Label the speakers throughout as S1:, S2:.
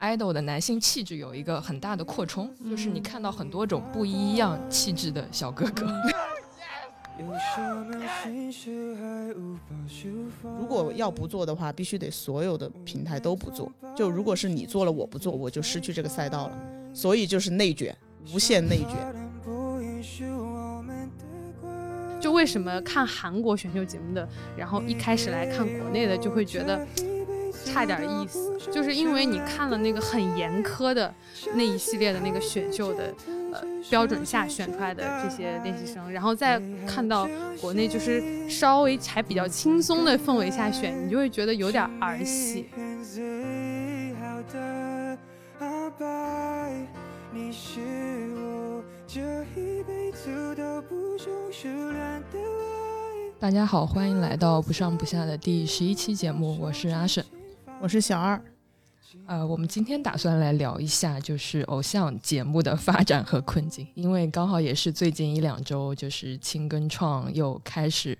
S1: idol 的男性气质有一个很大的扩充，就是你看到很多种不一样气质的小哥哥。
S2: 如果要不做的话，必须得所有的平台都不做。就如果是你做了我不做，我就失去这个赛道了。所以就是内卷，无限内卷。
S3: 就为什么看韩国选秀节目的，然后一开始来看国内的，就会觉得差点意思，就是因为你看了那个很严苛的那一系列的那个选秀的呃。标准下选出来的这些练习生，然后再看到国内就是稍微还比较轻松的氛围下选，你就会觉得有点儿戏。
S1: 大家好，欢迎来到不上不下的第十一期节目，我是阿沈，
S2: 我是小二。
S1: 呃，我们今天打算来聊一下，就是偶像节目的发展和困境，因为刚好也是最近一两周，就是青跟创又开始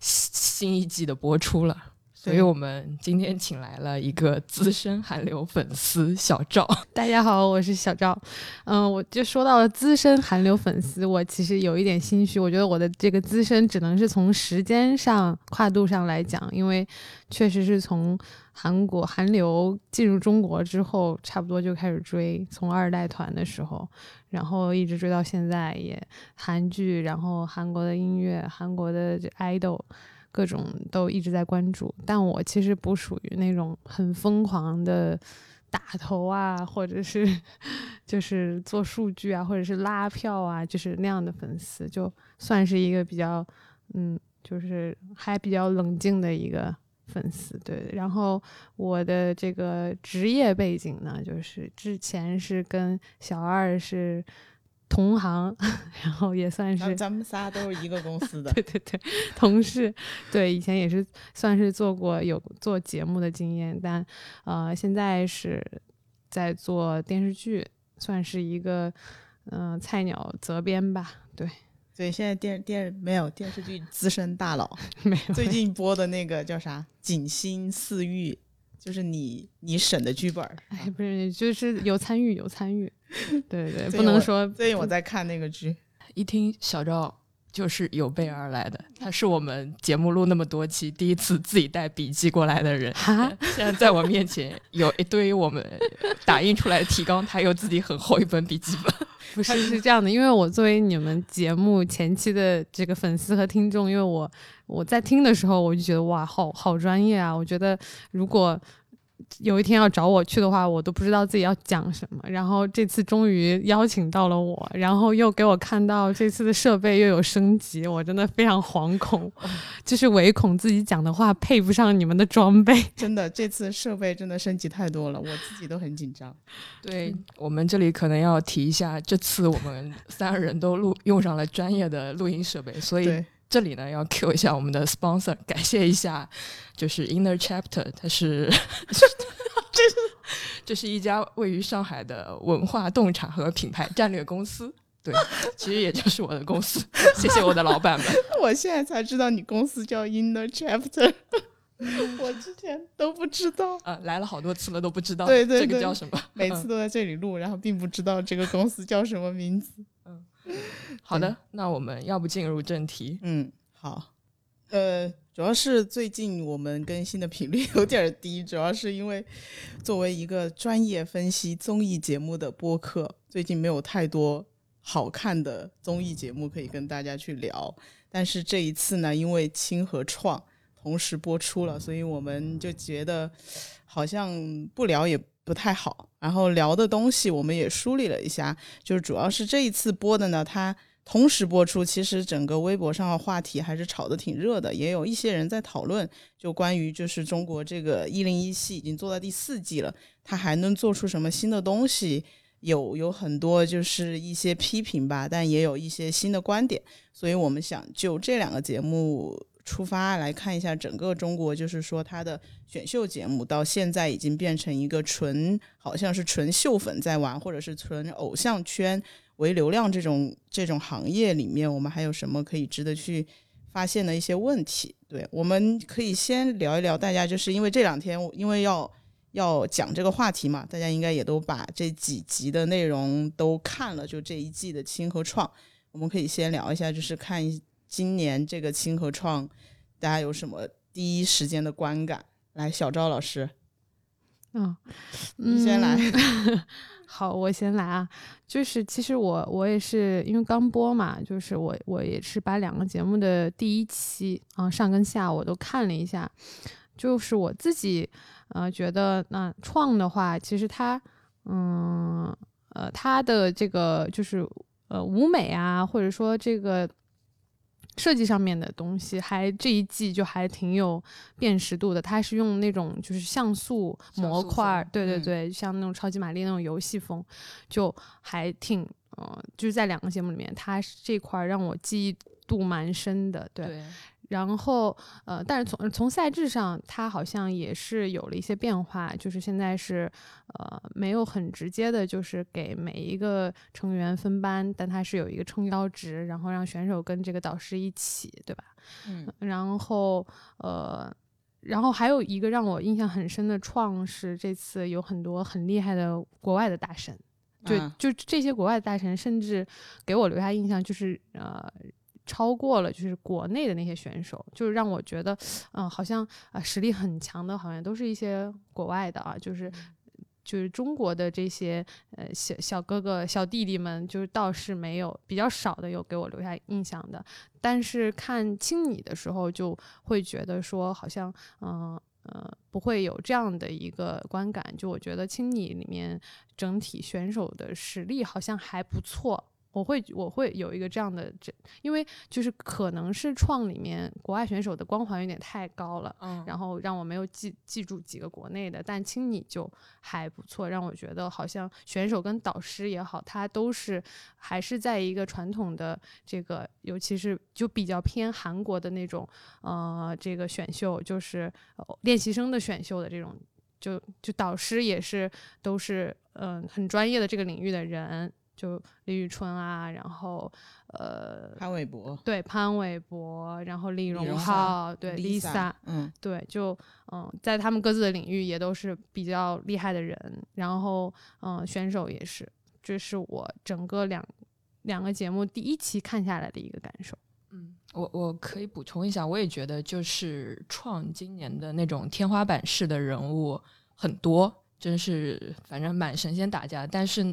S1: 新一季的播出了。所以我们今天请来了一个资深韩流粉丝小赵。
S3: 大家好，我是小赵。嗯，我就说到了资深韩流粉丝，我其实有一点心虚。我觉得我的这个资深只能是从时间上跨度上来讲，因为确实是从韩国韩流进入中国之后，差不多就开始追，从二代团的时候，然后一直追到现在，也韩剧，然后韩国的音乐，韩国的 idol。各种都一直在关注，但我其实不属于那种很疯狂的打头啊，或者是就是做数据啊，或者是拉票啊，就是那样的粉丝，就算是一个比较嗯，就是还比较冷静的一个粉丝。对，然后我的这个职业背景呢，就是之前是跟小二是。同行，然后也算是
S2: 咱们仨都是一个公司的，
S3: 对对对，同事，对，以前也是算是做过有做节目的经验，但呃，现在是在做电视剧，算是一个嗯菜鸟责编吧，对，
S2: 对，现在电电没有电视剧资深大佬，
S3: 没有，
S2: 最近播的那个叫啥《锦心似玉》。就是你你审的剧本，
S3: 哎，不是，就是有参与有参与，对对，不能说。
S2: 最近我在看那个剧，
S1: 一听小赵就是有备而来的，他是我们节目录那么多期第一次自己带笔记过来的人，现在在我面前有一堆我们打印出来的提纲，他有自己很厚一本笔记本。
S3: 不是是这样的，因为我作为你们节目前期的这个粉丝和听众，因为我我在听的时候，我就觉得哇，好好专业啊！我觉得如果。有一天要找我去的话，我都不知道自己要讲什么。然后这次终于邀请到了我，然后又给我看到这次的设备又有升级，我真的非常惶恐，就是唯恐自己讲的话配不上你们的装备。
S2: 真的，这次设备真的升级太多了，我自己都很紧张。
S1: 对我们这里可能要提一下，这次我们三个人都录用上了专业的录音设备，所以。这里呢要 Q 一下我们的 sponsor，感谢一下，就是 Inner Chapter，它是，这是这是一家位于上海的文化洞察和品牌战略公司，对，其实也就是我的公司，谢谢我的老板们。
S2: 我现在才知道你公司叫 Inner Chapter，我之前都不知道。
S1: 啊，来了好多次了都不知道，
S2: 对对
S1: 对，这个叫什么？
S2: 每次都在这里录，然后并不知道这个公司叫什么名字。嗯。
S1: 好的，那我们要不进入正题？
S2: 嗯，好。呃，主要是最近我们更新的频率有点低，主要是因为作为一个专业分析综艺节目的播客，最近没有太多好看的综艺节目可以跟大家去聊。但是这一次呢，因为青和创同时播出了，所以我们就觉得好像不聊也。不太好，然后聊的东西我们也梳理了一下，就是主要是这一次播的呢，它同时播出，其实整个微博上的话题还是炒得挺热的，也有一些人在讨论，就关于就是中国这个一零一系已经做到第四季了，它还能做出什么新的东西？有有很多就是一些批评吧，但也有一些新的观点，所以我们想就这两个节目。出发来看一下整个中国，就是说它的选秀节目到现在已经变成一个纯，好像是纯秀粉在玩，或者是纯偶像圈为流量这种这种行业里面，我们还有什么可以值得去发现的一些问题？对，我们可以先聊一聊，大家就是因为这两天因为要。要讲这个话题嘛，大家应该也都把这几集的内容都看了，就这一季的清和创，我们可以先聊一下，就是看今年这个轻和创，大家有什么第一时间的观感？来，小赵老师，
S3: 嗯，
S2: 你先来。
S3: 好，我先来啊。就是其实我我也是因为刚播嘛，就是我我也是把两个节目的第一期啊上跟下我都看了一下。就是我自己呃觉得那创的话，其实它嗯呃它的这个就是呃舞美啊，或者说这个。设计上面的东西还这一季就还挺有辨识度的，它是用那种就是像素模块，对对对，像那种超级玛丽那种游戏风，就还挺，呃，就是在两个节目里面，它这块让我记忆度蛮深的，对。然后，呃，但是从从赛制上，它好像也是有了一些变化，就是现在是，呃，没有很直接的，就是给每一个成员分班，但它是有一个撑腰值，然后让选手跟这个导师一起，对吧？
S2: 嗯。
S3: 然后，呃，然后还有一个让我印象很深的创是，这次有很多很厉害的国外的大神，就就这些国外的大神，甚至给我留下印象就是，呃。超过了就是国内的那些选手，就是让我觉得，嗯，好像啊实力很强的，好像都是一些国外的啊，就是就是中国的这些呃小小哥哥小弟弟们，就是倒是没有比较少的有给我留下印象的。但是看青你的时候，就会觉得说好像嗯呃不会有这样的一个观感。就我觉得青你里面整体选手的实力好像还不错。我会我会有一个这样的这，因为就是可能是创里面国外选手的光环有点太高了，嗯，然后让我没有记记住几个国内的，但青你就还不错，让我觉得好像选手跟导师也好，他都是还是在一个传统的这个，尤其是就比较偏韩国的那种，呃，这个选秀就是练习生的选秀的这种，就就导师也是都是嗯很专业的这个领域的人。就李宇春啊，然后呃
S2: 潘玮柏，
S3: 对潘玮柏，然后李荣浩，对
S2: Lisa，嗯，
S3: 对，就嗯，在他们各自的领域也都是比较厉害的人，然后嗯，选手也是，这是我整个两两个节目第一期看下来的一个感受。
S1: 嗯，我我可以补充一下，我也觉得就是创今年的那种天花板式的人物很多，真是反正满神仙打架，但是。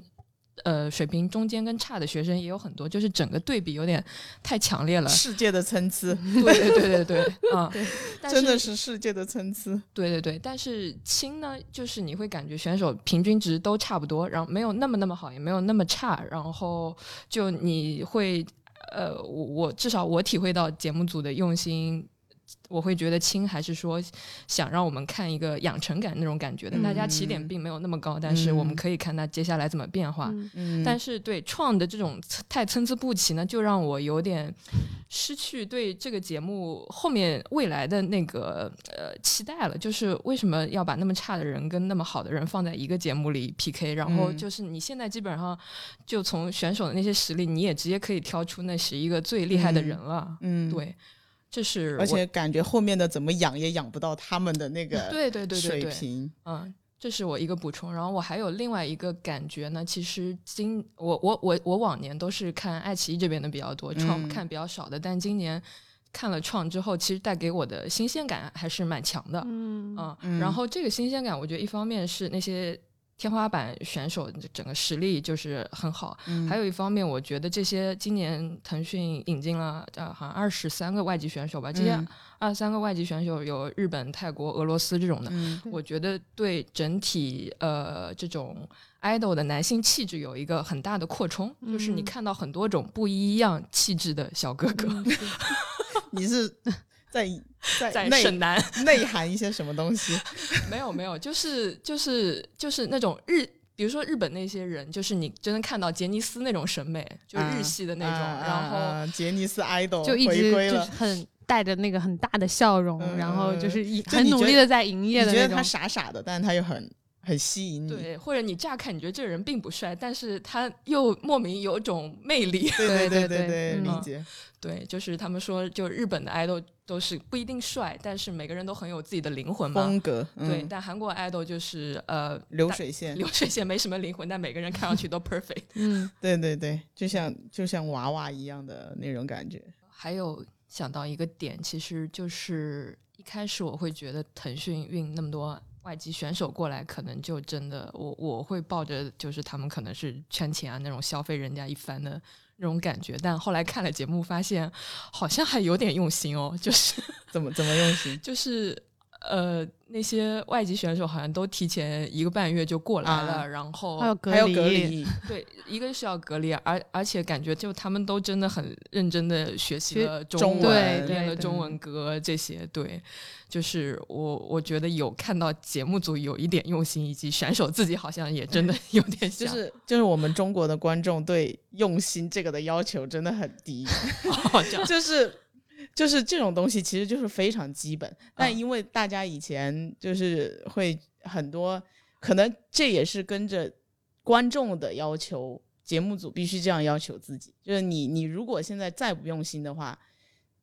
S1: 呃，水平中间跟差的学生也有很多，就是整个对比有点太强烈了。
S2: 世界的参差，
S1: 对对对对对，啊，
S2: 真的是世界的参差。
S1: 对对对，但是轻呢，就是你会感觉选手平均值都差不多，然后没有那么那么好，也没有那么差，然后就你会，呃，我我至少我体会到节目组的用心。我会觉得轻，还是说想让我们看一个养成感那种感觉的？大家起点并没有那么高，但是我们可以看他接下来怎么变化。但是对创的这种太参差不齐呢，就让我有点失去对这个节目后面未来的那个呃期待了。就是为什么要把那么差的人跟那么好的人放在一个节目里 PK？然后就是你现在基本上就从选手的那些实力，你也直接可以挑出那十一个最厉害的人了。嗯，对。这是，
S2: 而且感觉后面的怎么养也养不到他们的那个
S1: 对对对
S2: 水平。
S1: 嗯，这是我一个补充。然后我还有另外一个感觉呢，其实今我我我我往年都是看爱奇艺这边的比较多，创看比较少的。但今年看了创之后，其实带给我的新鲜感还是蛮强的。嗯嗯。然后这个新鲜感，我觉得一方面是那些。天花板选手整个实力就是很好，还有一方面，我觉得这些今年腾讯引进了呃，好像二十三个外籍选手吧，这些二十三个外籍选手有日本、泰国、俄罗斯这种的，我觉得对整体呃这种 idol 的男性气质有一个很大的扩充，就是你看到很多种不一样气质的小哥哥，
S2: 你是。在
S1: 在在省南
S2: 内涵一些什么东西？
S1: 没有没有，就是就是就是那种日，比如说日本那些人，就是你真的看到杰尼斯那种审美，就日系的那种，然后
S2: 杰尼斯 idol
S3: 就一直就是很带着那个很大的笑容，然后就是很努力的在营业的
S2: 你觉得他傻傻的，但是他又很很吸引你。
S1: 对，或者你乍看你觉得这个人并不帅，但是他又莫名有种魅力。
S2: 对
S3: 对
S2: 对
S3: 对，
S2: 理解。
S1: 对，就是他们说，就日本的爱豆都是不一定帅，但是每个人都很有自己的灵魂嘛。
S2: 风格。
S1: 对，但韩国爱豆就是呃
S2: 流水线，
S1: 流水线没什么灵魂，但每个人看上去都 perfect。
S3: 嗯，
S2: 对对对，就像就像娃娃一样的那种感觉。
S1: 还有想到一个点，其实就是一开始我会觉得腾讯运那么多外籍选手过来，可能就真的我我会抱着就是他们可能是圈钱啊那种消费人家一番的。那种感觉，但后来看了节目，发现好像还有点用心哦。就是
S2: 怎么怎么用心？
S1: 就是呃，那些外籍选手好像都提前一个半月就过来了，然后
S3: 还
S2: 有
S3: 隔
S2: 离。
S1: 对，一个是要隔离，而而且感觉就他们都真的很认真的学习了
S2: 中
S1: 文，练了中文歌这些。对，就是我我觉得有看到节目组有一点用心，以及选手自己好像也真的 有点
S2: 像。就是就是我们中国的观众对用心这个的要求真的很低，就是。就是这种东西，其实就是非常基本，但因为大家以前就是会很多，可能这也是跟着观众的要求，节目组必须这样要求自己。就是你，你如果现在再不用心的话，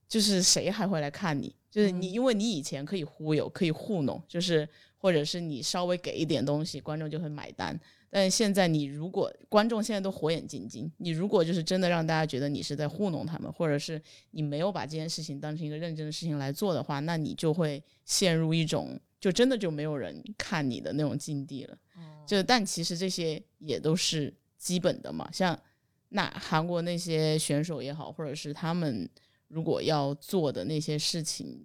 S2: 就是谁还会来看你？就是你，因为你以前可以忽悠，可以糊弄，就是或者是你稍微给一点东西，观众就会买单。但现在你如果观众现在都火眼金睛，你如果就是真的让大家觉得你是在糊弄他们，或者是你没有把这件事情当成一个认真的事情来做的话，那你就会陷入一种就真的就没有人看你的那种境地了。就但其实这些也都是基本的嘛，像那韩国那些选手也好，或者是他们如果要做的那些事情，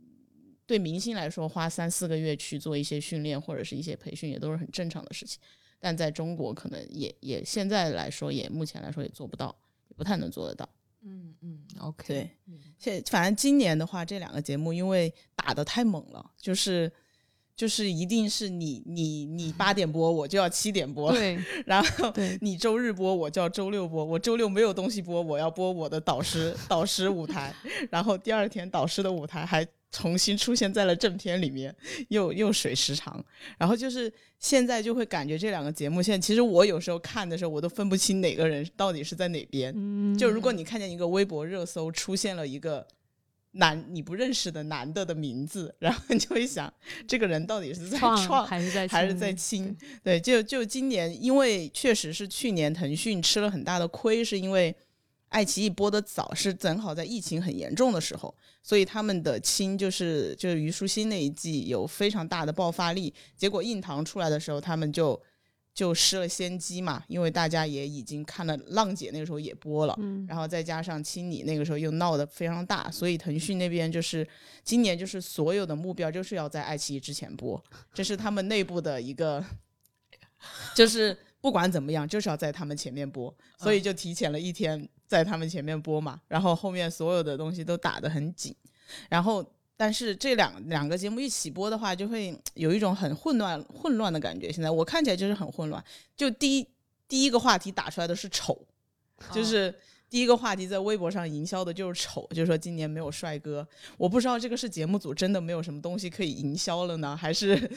S2: 对明星来说花三四个月去做一些训练或者是一些培训，也都是很正常的事情。但在中国，可能也也现在来说，也目前来说也做不到，也不太能做得到。
S1: 嗯嗯，OK。
S2: 对，现反正今年的话，这两个节目因为打的太猛了，就是就是一定是你你你八点播，我就要七点播。
S3: 对，
S2: 然后你周日播，我就要周六播。我周六没有东西播，我要播我的导师导师舞台。然后第二天导师的舞台还。重新出现在了正片里面，又又水时长，然后就是现在就会感觉这两个节目，现在其实我有时候看的时候，我都分不清哪个人到底是在哪边。就如果你看见一个微博热搜出现了一个男你不认识的男的的名字，然后你就会想，这个人到底是在创
S3: 还是在
S2: 还是在清？对，就就今年，因为确实是去年腾讯吃了很大的亏，是因为。爱奇艺播的早，是正好在疫情很严重的时候，所以他们的亲就是就是虞书欣那一季有非常大的爆发力。结果硬糖出来的时候，他们就就失了先机嘛，因为大家也已经看了浪姐那个时候也播了，然后再加上青你那个时候又闹得非常大，所以腾讯那边就是今年就是所有的目标就是要在爱奇艺之前播，这是他们内部的一个，就是不管怎么样就是要在他们前面播，所以就提前了一天。在他们前面播嘛，然后后面所有的东西都打得很紧，然后但是这两两个节目一起播的话，就会有一种很混乱混乱的感觉。现在我看起来就是很混乱，就第一第一个话题打出来的是丑，就是。第一个话题在微博上营销的就是丑，就是说今年没有帅哥。我不知道这个是节目组真的没有什么东西可以营销了呢，还是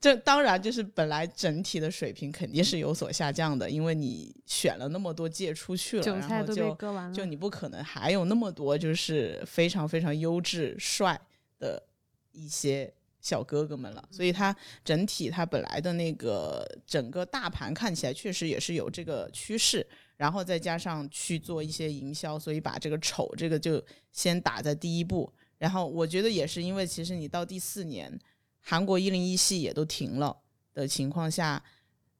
S2: 这当然就是本来整体的水平肯定是有所下降的，因为你选了那么多届出去了，然后就就你不可能还有那么多就是非常非常优质帅的一些小哥哥们了。所以它整体它本来的那个整个大盘看起来确实也是有这个趋势。然后再加上去做一些营销，所以把这个丑这个就先打在第一步。然后我觉得也是因为，其实你到第四年，韩国一零一系也都停了的情况下，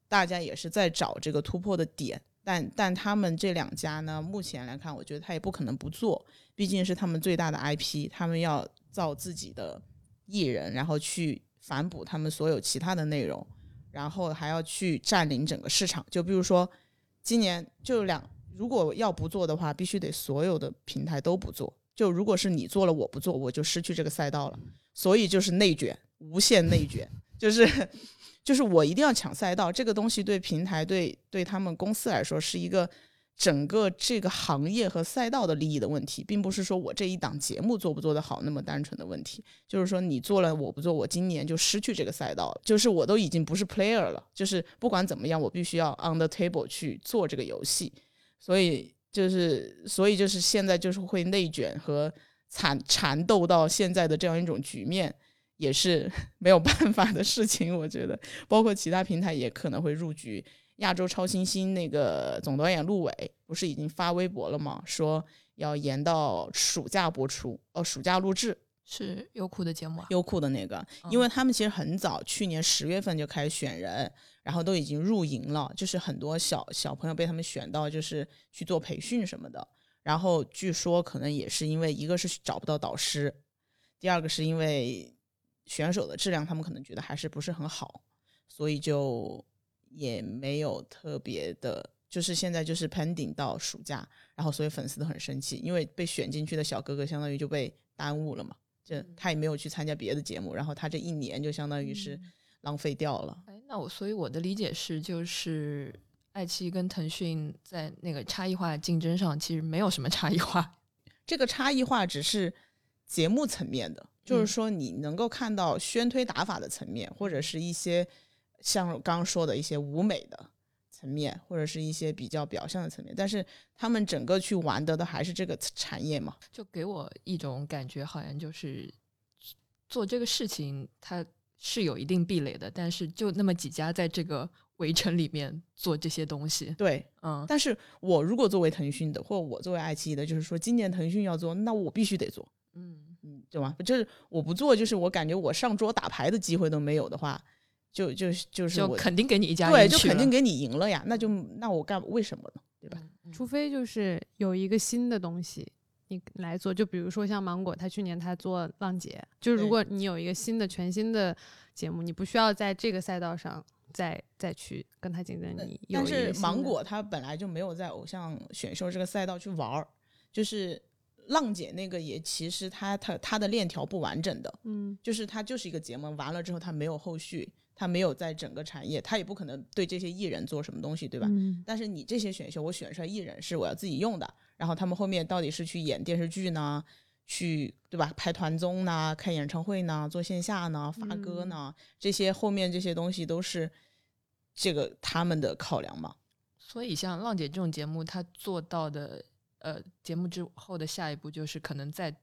S2: 大家也是在找这个突破的点。但但他们这两家呢，目前来看，我觉得他也不可能不做，毕竟是他们最大的 IP，他们要造自己的艺人，然后去反哺他们所有其他的内容，然后还要去占领整个市场。就比如说。今年就两，如果要不做的话，必须得所有的平台都不做。就如果是你做了，我不做，我就失去这个赛道了。所以就是内卷，无限内卷，就是就是我一定要抢赛道。这个东西对平台对对他们公司来说是一个整个这个行业和赛道的利益的问题，并不是说我这一档节目做不做得好那么单纯的问题。就是说你做了我不做，我今年就失去这个赛道了。就是我都已经不是 player 了，就是不管怎么样，我必须要 on the table 去做这个游戏。所以就是所以就是现在就是会内卷和缠缠斗到现在的这样一种局面，也是 没有办法的事情。我觉得，包括其他平台也可能会入局。亚洲超新星那个总导演陆伟不是已经发微博了吗？说要延到暑假播出，哦，暑假录制
S1: 是优酷的节目啊，
S2: 优酷的那个，因为他们其实很早，去年十月份就开始选人，然后都已经入营了，就是很多小小朋友被他们选到，就是去做培训什么的。然后据说可能也是因为一个是找不到导师，第二个是因为选手的质量他们可能觉得还是不是很好，所以就。也没有特别的，就是现在就是 pending 到暑假，然后所以粉丝都很生气，因为被选进去的小哥哥相当于就被耽误了嘛，就他也没有去参加别的节目，然后他这一年就相当于是浪费掉了。
S1: 哎，那我所以我的理解是，就是爱奇艺跟腾讯在那个差异化竞争上其实没有什么差异化，
S2: 这个差异化只是节目层面的，就是说你能够看到宣推打法的层面，或者是一些。像刚刚说的一些舞美的层面，或者是一些比较表象的层面，但是他们整个去玩的都还是这个产业嘛，
S1: 就给我一种感觉，好像就是做这个事情，它是有一定壁垒的，但是就那么几家在这个围城里面做这些东西，
S2: 对，
S1: 嗯，
S2: 但是我如果作为腾讯的，或我作为爱奇艺的，就是说今年腾讯要做，那我必须得做，
S1: 嗯
S2: 嗯，对吧？就是我不做，就是我感觉我上桌打牌的机会都没有的话。就就就是
S1: 就肯定给你一家
S2: 对，就肯定给你赢了呀。那就那我干为什么呢？对吧？
S3: 除非就是有一个新的东西你来做，就比如说像芒果，他去年他做浪姐，就如果你有一个新的全新的节目，你不需要在这个赛道上再再去跟他竞争。你
S2: 但是芒果它本来就没有在偶像选秀这个赛道去玩儿，就是浪姐那个也其实它它它的链条不完整的，
S3: 嗯，
S2: 就是它就是一个节目，完了之后它没有后续。他没有在整个产业，他也不可能对这些艺人做什么东西，对吧？但是你这些选秀，我选出来艺人是我要自己用的，然后他们后面到底是去演电视剧呢，去对吧？拍团综呢，开演唱会呢，做线下呢，发歌呢，这些后面这些东西都是这个他们的考量嘛。
S1: 所以像浪姐这种节目，他做到的呃，节目之后的下一步就是可能在。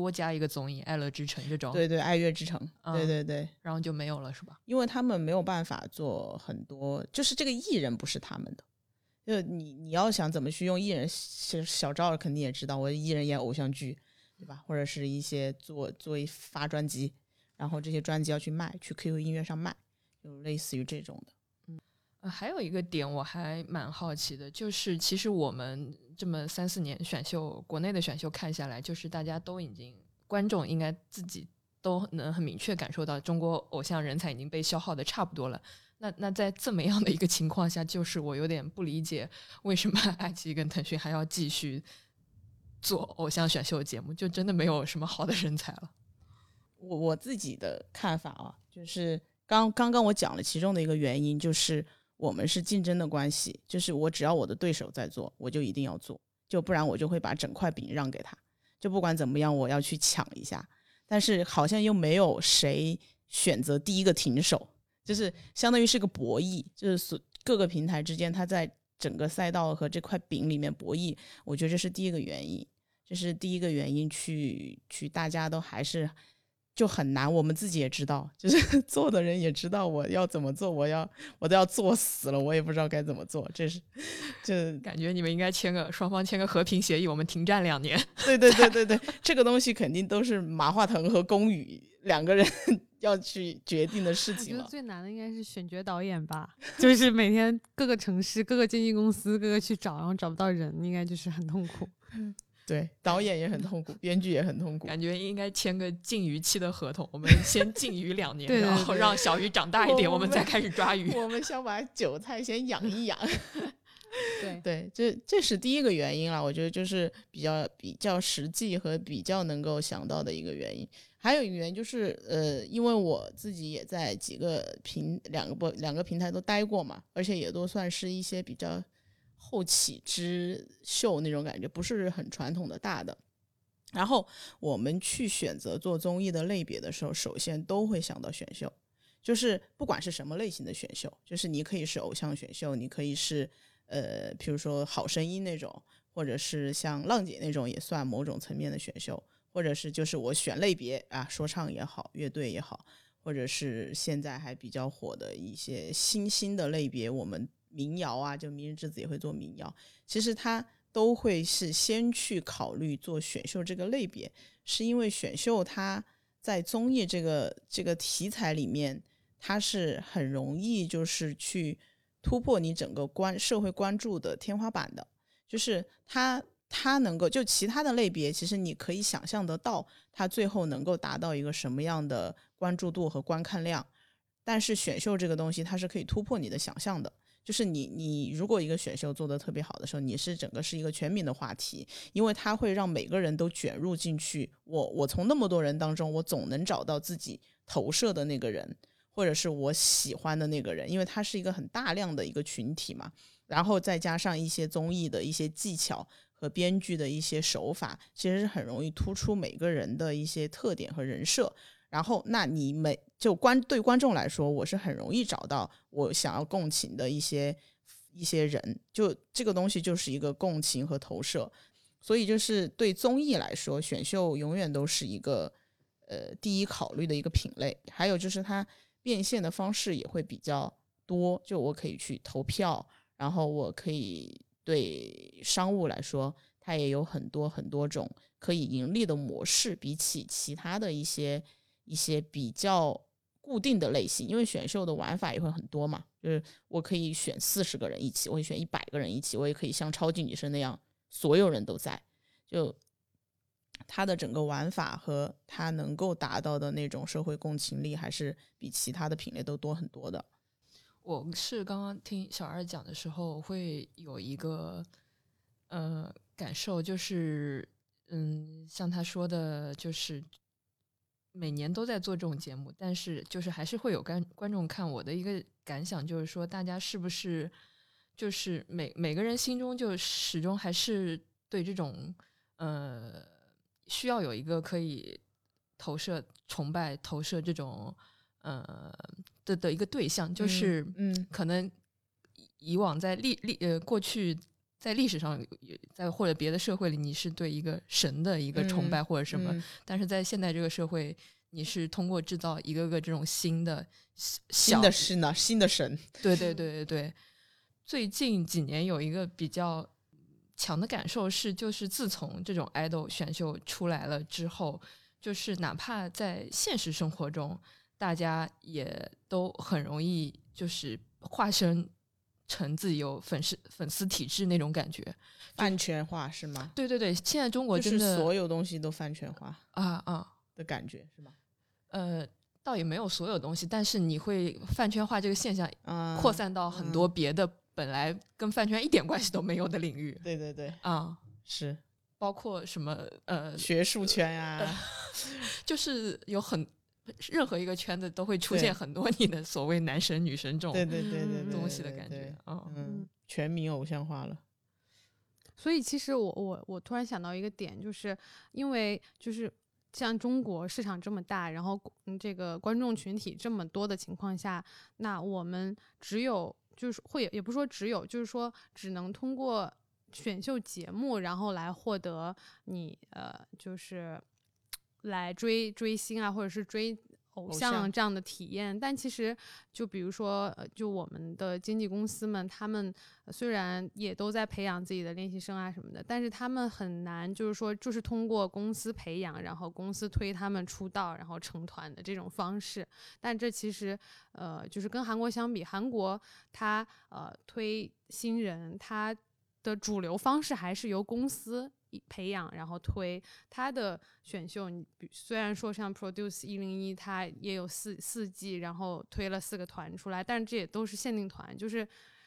S1: 多加一个综艺《爱乐之城》这种，
S2: 对对，《爱乐之城》，对对对，
S1: 然后就没有了，是吧？
S2: 因为他们没有办法做很多，就是这个艺人不是他们的。就你你要想怎么去用艺人，小小赵肯定也知道，我艺人演偶像剧，对吧？或者是一些做做一发专辑，然后这些专辑要去卖，去 QQ 音乐上卖，就类似于这种的。
S1: 呃，还有一个点我还蛮好奇的，就是其实我们这么三四年选秀，国内的选秀看下来，就是大家都已经观众应该自己都能很明确感受到，中国偶像人才已经被消耗的差不多了。那那在这么样的一个情况下，就是我有点不理解，为什么爱奇艺跟腾讯还要继续做偶像选秀节目？就真的没有什么好的人才了？
S2: 我我自己的看法啊，就是刚刚刚我讲了其中的一个原因，就是。我们是竞争的关系，就是我只要我的对手在做，我就一定要做，就不然我就会把整块饼让给他，就不管怎么样，我要去抢一下。但是好像又没有谁选择第一个停手，就是相当于是个博弈，就是所各个平台之间，它在整个赛道和这块饼里面博弈。我觉得这是第一个原因，这是第一个原因，去去大家都还是。就很难，我们自己也知道，就是 做的人也知道我要怎么做，我要我都要做死了，我也不知道该怎么做。这是，就
S1: 感觉你们应该签个双方签个和平协议，我们停战两年。
S2: 对对对对对，这个东西肯定都是马化腾和龚宇两个人 要去决定的事情
S3: 了。最难的应该是选角导演吧，就是每天各个城市、各个经纪公司、各个去找，然后找不到人，应该就是很痛苦。
S2: 对，导演也很痛苦，编剧也很痛苦，
S1: 感觉应该签个禁渔期的合同。我们 先禁渔两年，
S3: 然
S1: 后让小鱼长大一点，
S2: 我
S1: 们再开始抓鱼。
S2: 我们先把韭菜先养一养。
S3: 对
S2: 对，这这是第一个原因了。我觉得就是比较比较实际和比较能够想到的一个原因。还有一个原因就是，呃，因为我自己也在几个平两个不两个平台都待过嘛，而且也都算是一些比较。后起之秀那种感觉，不是很传统的大的。然后我们去选择做综艺的类别的时候，首先都会想到选秀，就是不管是什么类型的选秀，就是你可以是偶像选秀，你可以是呃，比如说好声音那种，或者是像浪姐那种也算某种层面的选秀，或者是就是我选类别啊，说唱也好，乐队也好，或者是现在还比较火的一些新兴的类别，我们民谣啊，就明日之子也会做民谣，其实他。都会是先去考虑做选秀这个类别，是因为选秀它在综艺这个这个题材里面，它是很容易就是去突破你整个关社会关注的天花板的，就是它它能够就其他的类别，其实你可以想象得到它最后能够达到一个什么样的关注度和观看量，但是选秀这个东西它是可以突破你的想象的。就是你，你如果一个选秀做得特别好的时候，你是整个是一个全民的话题，因为它会让每个人都卷入进去。我我从那么多人当中，我总能找到自己投射的那个人，或者是我喜欢的那个人，因为它是一个很大量的一个群体嘛。然后再加上一些综艺的一些技巧和编剧的一些手法，其实是很容易突出每个人的一些特点和人设。然后，那你每就观对观众来说，我是很容易找到我想要共情的一些一些人，就这个东西就是一个共情和投射。所以，就是对综艺来说，选秀永远都是一个呃第一考虑的一个品类。还有就是它变现的方式也会比较多，就我可以去投票，然后我可以对商务来说，它也有很多很多种可以盈利的模式，比起其他的一些。一些比较固定的类型，因为选秀的玩法也会很多嘛，就是我可以选四十个人一起，我可以选一百个人一起，我也可以像超级女声那样，所有人都在。就它的整个玩法和它能够达到的那种社会共情力，还是比其他的品类都多很多的。
S1: 我是刚刚听小二讲的时候，会有一个呃感受，就是嗯，像他说的，就是。每年都在做这种节目，但是就是还是会有观观众看。我的一个感想就是说，大家是不是就是每每个人心中就始终还是对这种呃需要有一个可以投射崇拜、投射这种呃的的一个对象，就是
S2: 嗯，
S1: 可能以往在历历呃过去。在历史上，在或者别的社会里，你是对一个神的一个崇拜或者什么，但是在现在这个社会，你是通过制造一个个这种新的
S2: 新的是呢，新的神。
S1: 对对对对对。最近几年有一个比较强的感受是，就是自从这种 idol 选秀出来了之后，就是哪怕在现实生活中，大家也都很容易就是化身。成自己有粉丝粉丝体质那种感觉，
S2: 饭圈化是吗？
S1: 对对对，现在中国真
S2: 的所有东西都饭圈化
S1: 啊啊
S2: 的感觉是吗？
S1: 呃，倒也没有所有东西，但是你会饭圈化这个现象扩散到很多别的本来跟饭圈一点关系都没有的领域。
S2: 对对对，
S1: 啊
S2: 是，
S1: 包括什么呃
S2: 学术圈呀，
S1: 就是有很。任何一个圈子都会出现很多你的所谓男神女神这种
S2: 对对对对
S1: 东西的感觉，
S2: 嗯，全民偶像化了。
S3: 所以其实我我我突然想到一个点，就是因为就是像中国市场这么大，然后这个观众群体这么多的情况下，那我们只有就是会也不说只有，就是说只能通过选秀节目，然后来获得你呃就是。来追追星啊，或者是追偶像这样的体验，但其实就比如说，呃，就我们的经纪公司们，他们虽然也都在培养自己的练习生啊什么的，但是他们很难，就是说，就是通过公司培养，然后公司推他们出道，然后成团的这种方式。但这其实，呃，就是跟韩国相比，韩国他呃推新人，他的主流方式还是由公司。培养，然后推他的选秀。你虽然说像 Produce 一零一，它也有四四季，然后推了四个团出来，但是这也都是限定团，就是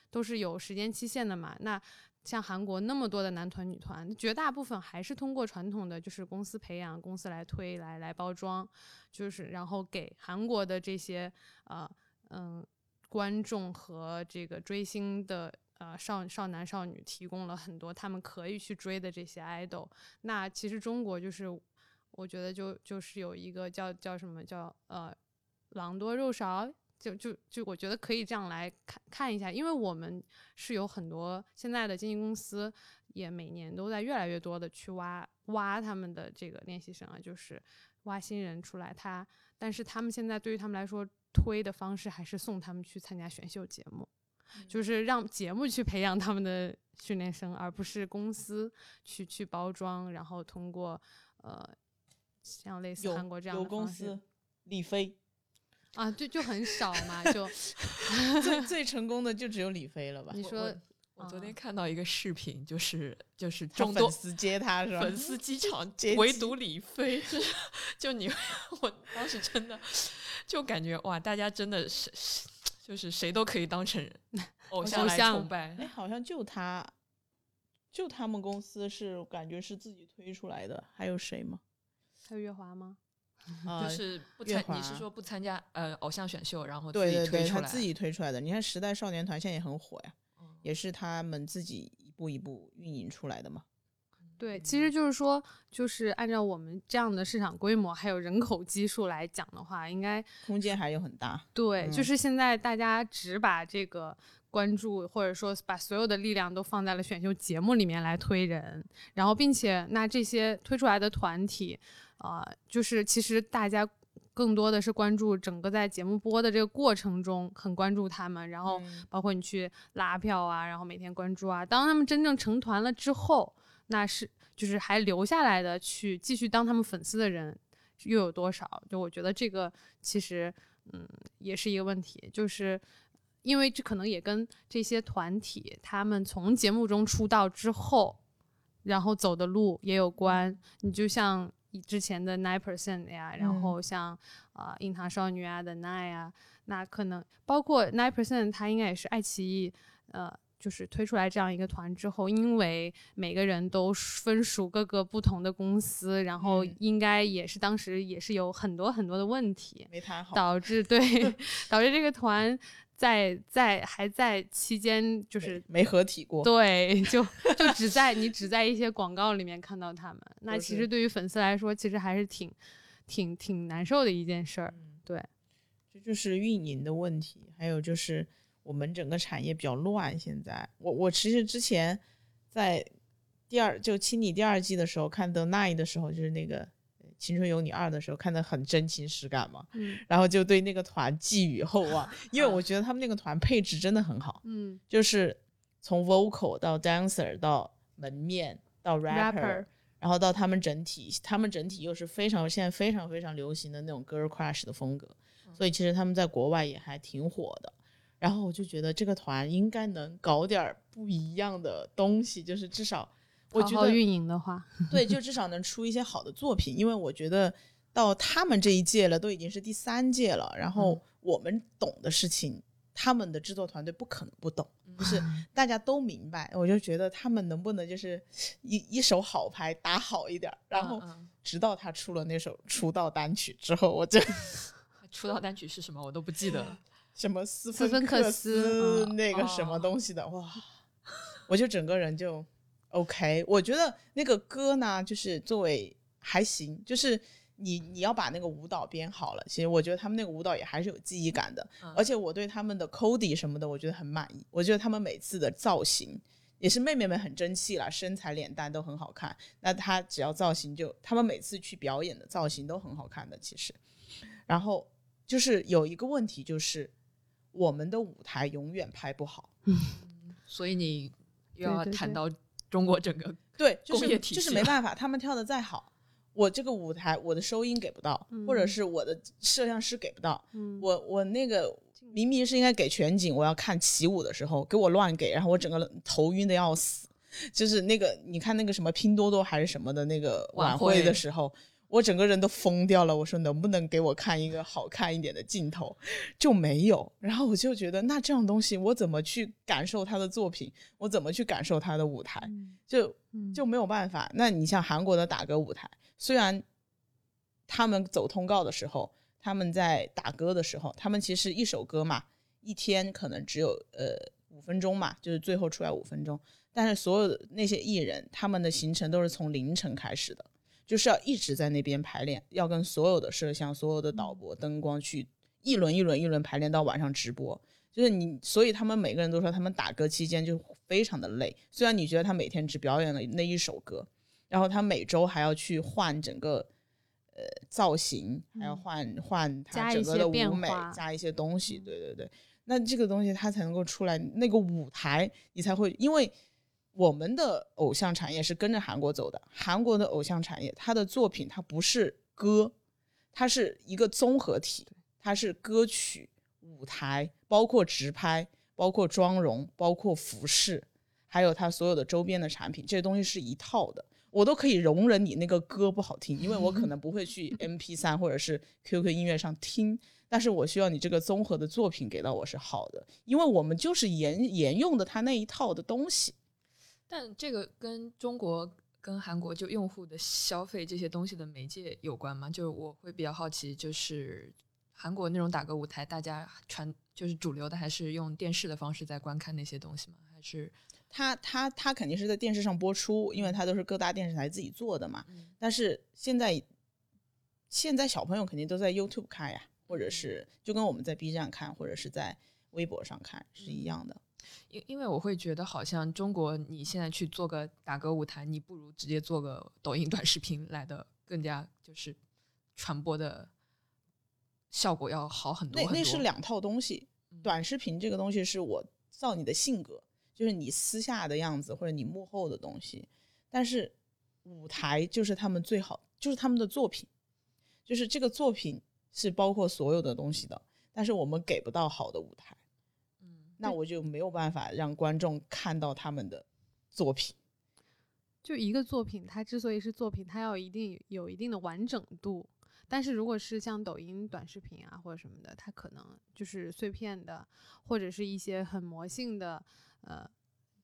S3: 都是有时间期限的嘛。那像韩国那么多的男团、女团，绝大部分还是通过传统的就是公司培养、公司来推、来来包装，就是然后给韩国的这些呃嗯观众和这个追星的。呃少少男少女提供了很多他们可以去追的这些 idol。那其实中国就是我觉得就就是有一个叫叫什么叫呃狼多肉少。就就就，我觉得可以这样来看看一下，因为我们是有很多现在的经纪公司，也每年都在越来越多的去挖挖他们的这个练习生啊，就是挖新人出来。他，但是他们现在对于他们来说，推的方式还是送他们去参加选秀节目，就是让节目去培养他们的训练生，而不是公司去去包装，然后通过呃像类似韩国这样的
S2: 公司，李飞。
S3: 啊，就就很少嘛，就
S2: 最最成功的就只有李飞了吧？
S3: 你说，
S1: 我昨天看到一个视频，就是就是众多
S2: 粉丝接他是吧？
S1: 粉丝机场 接唯独李飞，就你，我当时真的就感觉哇，大家真的是就是谁都可以当成 偶像来崇拜。
S2: 哎，好像就他，就他们公司是感觉是自己推出来的，还有谁吗？
S3: 还有月华吗？
S1: 就是不参，你是说不参加呃偶像选秀，然后
S2: 对对对，他自己推出来的。你看时代少年团现在也很火呀，也是他们自己一步一步运营出来的嘛。
S3: 对，其实就是说，就是按照我们这样的市场规模还有人口基数来讲的话，应该
S2: 空间还有很大。
S3: 对，就是现在大家只把这个关注或者说把所有的力量都放在了选秀节目里面来推人，然后并且那这些推出来的团体。啊，就是其实大家更多的是关注整个在节目播的这个过程中，很关注他们，然后包括你去拉票啊，然后每天关注啊。当他们真正成团了之后，那是就是还留下来的去继续当他们粉丝的人又有多少？就我觉得这个其实嗯也是一个问题，就是因为这可能也跟这些团体他们从节目中出道之后，然后走的路也有关。你就像。之前的 nine percent 呀，然后像啊硬糖少女啊的 nine 啊，那可能包括 nine percent，它应该也是爱奇艺呃，就是推出来这样一个团之后，因为每个人都分属各个不同的公司，然后应该也是当时也是有很多很多的问题
S2: 没谈好，
S3: 导致对导致这个团。在在还在期间，就是
S2: 没合体过，
S3: 对，就 就只在你只在一些广告里面看到他们。那其实对于粉丝来说，其实还是挺挺挺难受的一件事儿。对，
S2: 这就是运营的问题，还有就是我们整个产业比较乱。现在，我我其实之前在第二就清理第二季的时候看 The Nine 的时候，就是那个。青春有你二的时候看的很真情实感嘛，嗯，然后就对那个团寄予厚望，因为我觉得他们那个团配置真的很好，
S3: 嗯，
S2: 就是从 vocal 到 dancer 到门面到 rapper，然后到他们整体，他们整体又是非常现在非常非常流行的那种 girl crush 的风格，所以其实他们在国外也还挺火的。然后我就觉得这个团应该能搞点不一样的东西，就是至少。我觉得
S3: 运营的话，
S2: 对，就至少能出一些好的作品。因为我觉得到他们这一届了，都已经是第三届了。然后我们懂的事情，他们的制作团队不可能不懂，就是大家都明白。我就觉得他们能不能就是一一手好牌打好一点，然后直到他出了那首出道单曲之后，我就
S1: 出道单曲是什么我都不记得了，
S2: 什么
S3: 斯
S2: 芬
S3: 克
S2: 斯那个什么东西的哇，我就整个人就。OK，我觉得那个歌呢，就是作为还行，就是你你要把那个舞蹈编好了。其实我觉得他们那个舞蹈也还是有记忆感的，而且我对他们的 Cody 什么的，我觉得很满意。我觉得他们每次的造型也是妹妹们很争气了，身材脸蛋都很好看。那他只要造型就，他们每次去表演的造型都很好看的。其实，然后就是有一个问题，就是我们的舞台永远拍不好，
S1: 所以你又要谈到。中国整个
S2: 对工业体系就是没办法，他们跳的再好，我这个舞台我的收音给不到，或者是我的摄像师给不到，我我那个明明是应该给全景，我要看起舞的时候给我乱给，然后我整个头晕的要死，就是那个你看那个什么拼多多还是什么的那个晚会的时候。我整个人都疯掉了，我说能不能给我看一个好看一点的镜头，就没有。然后我就觉得，那这样东西我怎么去感受他的作品？我怎么去感受他的舞台？就就没有办法。那你像韩国的打歌舞台，虽然他们走通告的时候，他们在打歌的时候，他们其实一首歌嘛，一天可能只有呃五分钟嘛，就是最后出来五分钟。但是所有的那些艺人，他们的行程都是从凌晨开始的，就是要一直在那边排练，要跟所有的摄像、所有的导播、灯光去一轮一轮一轮排练到晚上直播。就是你，所以他们每个人都说，他们打歌期间就非常的累。虽然你觉得他每天只表演了那一首歌，然后他每周还要去换整个呃造型，还要换换他整个的舞美，加一些东西。对对对，那这个东西他才能够出来，那个舞台你才会，因为我们的偶像产业是跟着韩国走的。韩国的偶像产业，它的作品它不是歌，它是一个综合体，它是歌曲。舞台包括直拍，包括妆容，包括服饰，还有它所有的周边的产品，这些东西是一套的。我都可以容忍你那个歌不好听，因为我可能不会去 M P 三或者是 Q Q 音乐上听，但是我需要你这个综合的作品给到我是好的，因为我们就是沿沿用的它那一套的东西。
S1: 但这个跟中国跟韩国就用户的消费这些东西的媒介有关吗？就我会比较好奇，就是。韩国那种打歌舞台，大家传就是主流的，还是用电视的方式在观看那些东西吗？还是
S2: 他他他肯定是在电视上播出，因为他都是各大电视台自己做的嘛。但是现在现在小朋友肯定都在 YouTube 看呀，或者是就跟我们在 B 站看，或者是在微博上看是一样的。
S1: 因因为我会觉得，好像中国你现在去做个打歌舞台，你不如直接做个抖音短视频来的更加就是传播的。效果要好很多。
S2: 那那是两套东西。短视频这个东西是我造你的性格，就是你私下的样子或者你幕后的东西。但是舞台就是他们最好，就是他们的作品，就是这个作品是包括所有的东西的。但是我们给不到好的舞台，嗯，那我就没有办法让观众看到他们的作品。
S3: 就一个作品，它之所以是作品，它要一定有一定的完整度。但是如果是像抖音短视频啊或者什么的，它可能就是碎片的，或者是一些很魔性的，呃，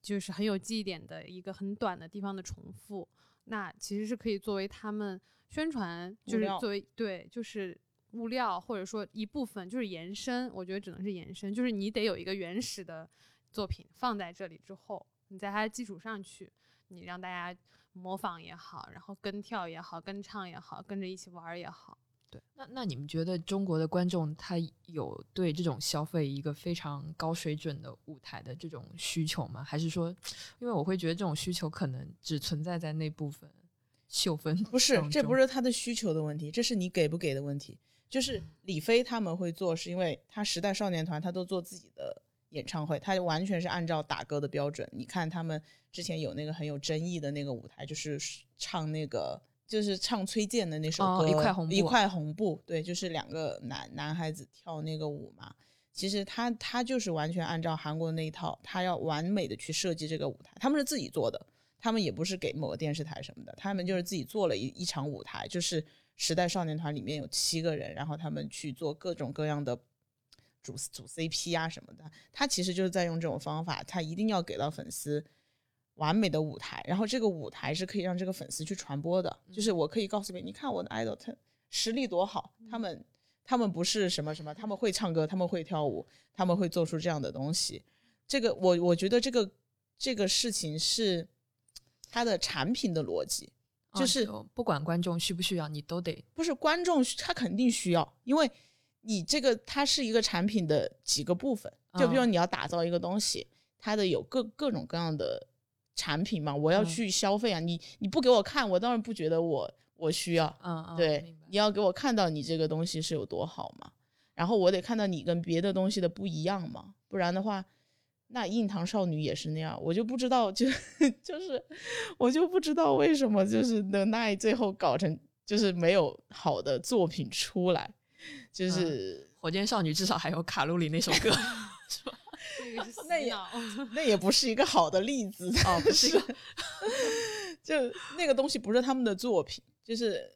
S3: 就是很有记忆点的一个很短的地方的重复，那其实是可以作为他们宣传，就是作为对，就是物料或者说一部分，就是延伸。我觉得只能是延伸，就是你得有一个原始的作品放在这里之后，你在它的基础上去，你让大家。模仿也好，然后跟跳也好，跟唱也好，跟着一起玩也好，对。
S1: 那那你们觉得中国的观众他有对这种消费一个非常高水准的舞台的这种需求吗？还是说，因为我会觉得这种需求可能只存在在那部分秀分？
S2: 不是，这不是他的需求的问题，这是你给不给的问题。就是李飞他们会做，是因为他时代少年团他都做自己的。演唱会，他完全是按照打歌的标准。你看他们之前有那个很有争议的那个舞台，就是唱那个，就是唱崔健的那首歌《
S1: 一块红布》。
S2: 一块红布，对，就是两个男男孩子跳那个舞嘛。其实他他就是完全按照韩国那一套，他要完美的去设计这个舞台。他们是自己做的，他们也不是给某个电视台什么的，他们就是自己做了一一场舞台，就是时代少年团里面有七个人，然后他们去做各种各样的。组组 CP 啊什么的，他其实就是在用这种方法，他一定要给到粉丝完美的舞台，然后这个舞台是可以让这个粉丝去传播的。就是我可以告诉你，你看我的 idol，他实力多好，他们他们不是什么什么，他们会唱歌，他们会跳舞，他们会做出这样的东西。这个我我觉得这个这个事情是他的产品的逻辑，就是
S1: 不管观众需不需要，你都得
S2: 不是观众他肯定需要，因为。你这个它是一个产品的几个部分，就比如你要打造一个东西，它的有各各种各样的产品嘛，我要去消费啊，你你不给我看，我当然不觉得我我需要，
S1: 嗯，
S2: 对，你要给我看到你这个东西是有多好嘛，然后我得看到你跟别的东西的不一样嘛，不然的话，那印堂少女也是那样，我就不知道，就 就是我就不知道为什么就是能奈最后搞成就是没有好的作品出来。就是
S1: 火箭少女至少还有卡路里那首歌，是吧？
S2: 那也那也不是一个好的例子
S1: 哦，不是，
S2: 就那个东西不是他们的作品。就是，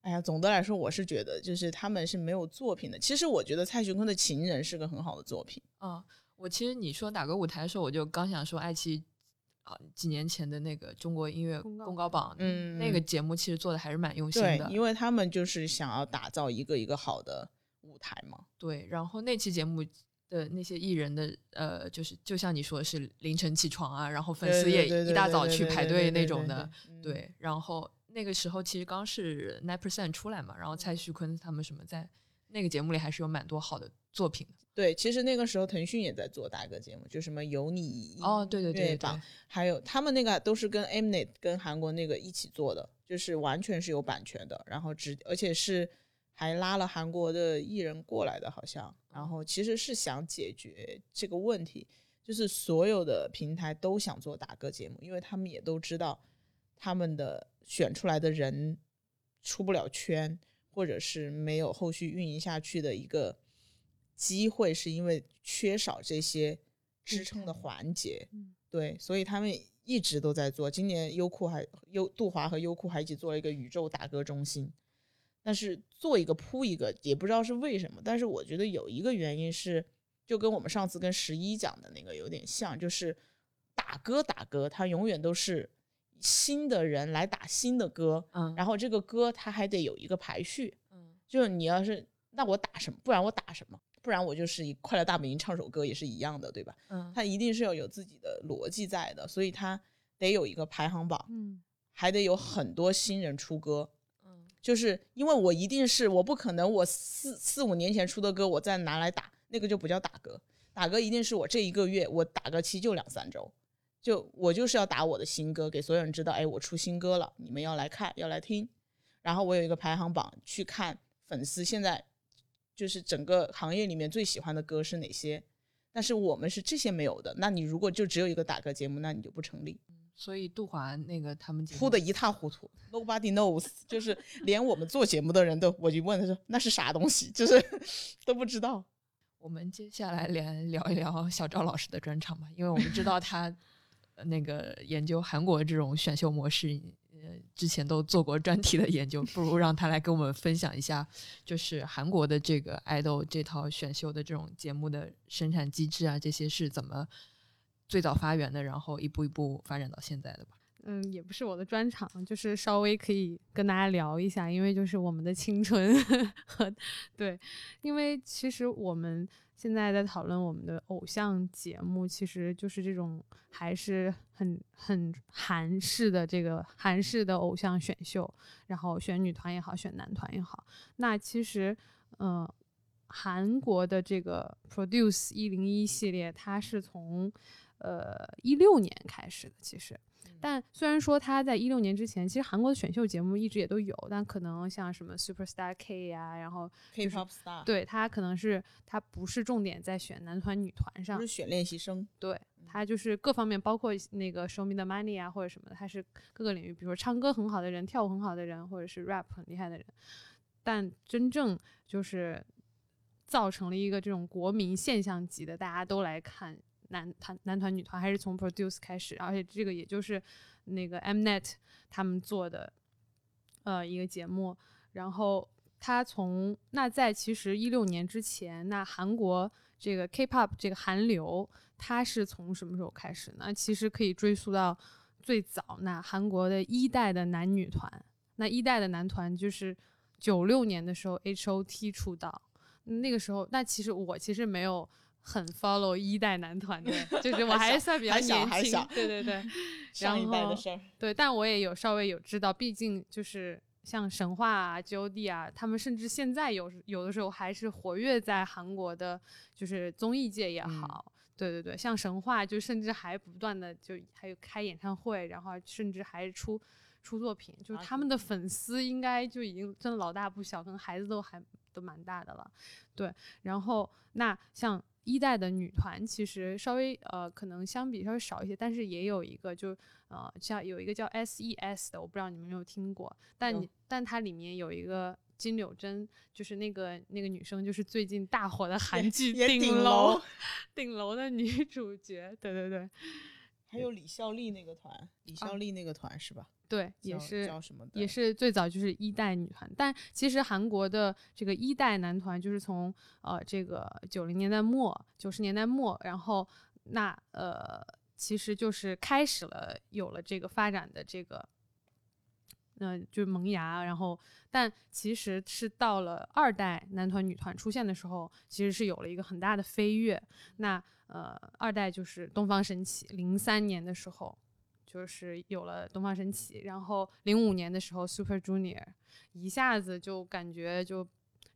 S2: 哎呀，总的来说，我是觉得就是他们是没有作品的。其实我觉得蔡徐坤的《情人》是个很好的作品
S1: 啊。我其实你说哪个舞台的时候，我就刚想说爱奇艺啊。几年前的那个中国音乐公告榜，嗯，那个节目其实做的还是蛮用心的，
S2: 因为他们就是想要打造一个一个好的舞台嘛。
S1: 对，然后那期节目的那些艺人的呃，就是就像你说是凌晨起床啊，然后粉丝也一大早去排队那种的，对。然后那个时候其实刚是 Nine Percent 出来嘛，然后蔡徐坤他们什么在那个节目里还是有蛮多好的作品的。
S2: 对，其实那个时候腾讯也在做大哥节目，就什么有你
S1: 哦，对对对
S2: 对，还有他们那个都是跟 Mnet 跟韩国那个一起做的，就是完全是有版权的，然后只而且是。还拉了韩国的艺人过来的，好像，然后其实是想解决这个问题，就是所有的平台都想做打歌节目，因为他们也都知道，他们的选出来的人出不了圈，或者是没有后续运营下去的一个机会，是因为缺少这些支撑的环节。对，所以他们一直都在做。今年优酷还优杜华和优酷还一起做了一个宇宙打歌中心。但是做一个铺一个，也不知道是为什么。但是我觉得有一个原因是，就跟我们上次跟十一讲的那个有点像，就是打歌打歌，它永远都是新的人来打新的歌，嗯，然后这个歌它还得有一个排序，嗯，就是你要是那我打什么，不然我打什么，不然我就是以快乐大本营唱首歌也是一样的，对吧？嗯，它一定是要有自己的逻辑在的，所以它得有一个排行榜，嗯，还得有很多新人出歌。就是因为我一定是我不可能我四四五年前出的歌我再拿来打那个就不叫打歌，打歌一定是我这一个月我打个期就两三周，就我就是要打我的新歌给所有人知道，哎，我出新歌了，你们要来看要来听，然后我有一个排行榜去看粉丝现在就是整个行业里面最喜欢的歌是哪些，但是我们是这些没有的，那你如果就只有一个打歌节目，那你就不成立。
S1: 所以杜华那个他们
S2: 铺的一塌糊涂，Nobody knows，就是连我们做节目的人都，我就问他说那是啥东西，就是 都不知道。
S1: 我们接下来连聊一聊小赵老师的专场吧，因为我们知道他那个研究韩国这种选秀模式，呃，之前都做过专题的研究，不如让他来跟我们分享一下，就是韩国的这个爱豆这套选秀的这种节目的生产机制啊，这些是怎么。最早发源的，然后一步一步发展到现在的吧。
S3: 嗯，也不是我的专长，就是稍微可以跟大家聊一下，因为就是我们的青春 和对，因为其实我们现在在讨论我们的偶像节目，其实就是这种还是很很韩式的这个韩式的偶像选秀，然后选女团也好，选男团也好。那其实，嗯，韩国的这个 Produce 一零一系列，它是从呃，一六年开始的，其实，但虽然说他在一六年之前，其实韩国的选秀节目一直也都有，但可能像什么 Super Star K 呀，然后
S2: K-pop Star，
S3: 对他可能是他不是重点在选男团女团上，
S2: 不是。选练习生，
S3: 对他就是各方面，包括那个 Show Me the Money 啊或者什么的，他是各个领域，比如说唱歌很好的人，跳舞很好的人，或者是 rap 很厉害的人，但真正就是造成了一个这种国民现象级的，大家都来看。男团、男团、女团还是从 Produce 开始，而且这个也就是那个 Mnet 他们做的呃一个节目。然后他从那在其实一六年之前，那韩国这个 K-pop 这个韩流，它是从什么时候开始呢？其实可以追溯到最早那韩国的一代的男女团。那一代的男团就是九六年的时候 H.O.T 出道，那个时候那其实我其实没有。很 follow 一代男团的，就是我还是算比较年轻，对对对，
S2: 上一代的事儿，
S3: 对，但我也有稍微有知道，毕竟就是像神话啊、G.O.D 啊，他们甚至现在有有的时候还是活跃在韩国的，就是综艺界也好，对对对，像神话就甚至还不断的就还有开演唱会，然后甚至还出出作品，就是他们的粉丝应该就已经真的老大不小，可能孩子都还都蛮大的了，对，然后那像。一代的女团其实稍微呃可能相比稍微少一些，但是也有一个就呃叫有一个叫 S.E.S 的，我不知道你们有没有听过，但你但它里面有一个金柳珍，就是那个那个女生，就是最近大火的韩剧《顶楼》顶楼的女主角，对对对。
S2: 还有李孝利那个团，李孝利那个团是吧？
S3: 对，也是
S2: 叫什么？
S3: 也是最早就是一代女团，但其实韩国的这个一代男团就是从呃这个九零年代末、九十年代末，然后那呃其实就是开始了有了这个发展的这个呃，就是萌芽，然后，但其实是到了二代男团女团出现的时候，其实是有了一个很大的飞跃。那呃，二代就是东方神起，零三年的时候就是有了东方神起，然后零五年的时候 Super Junior，一下子就感觉就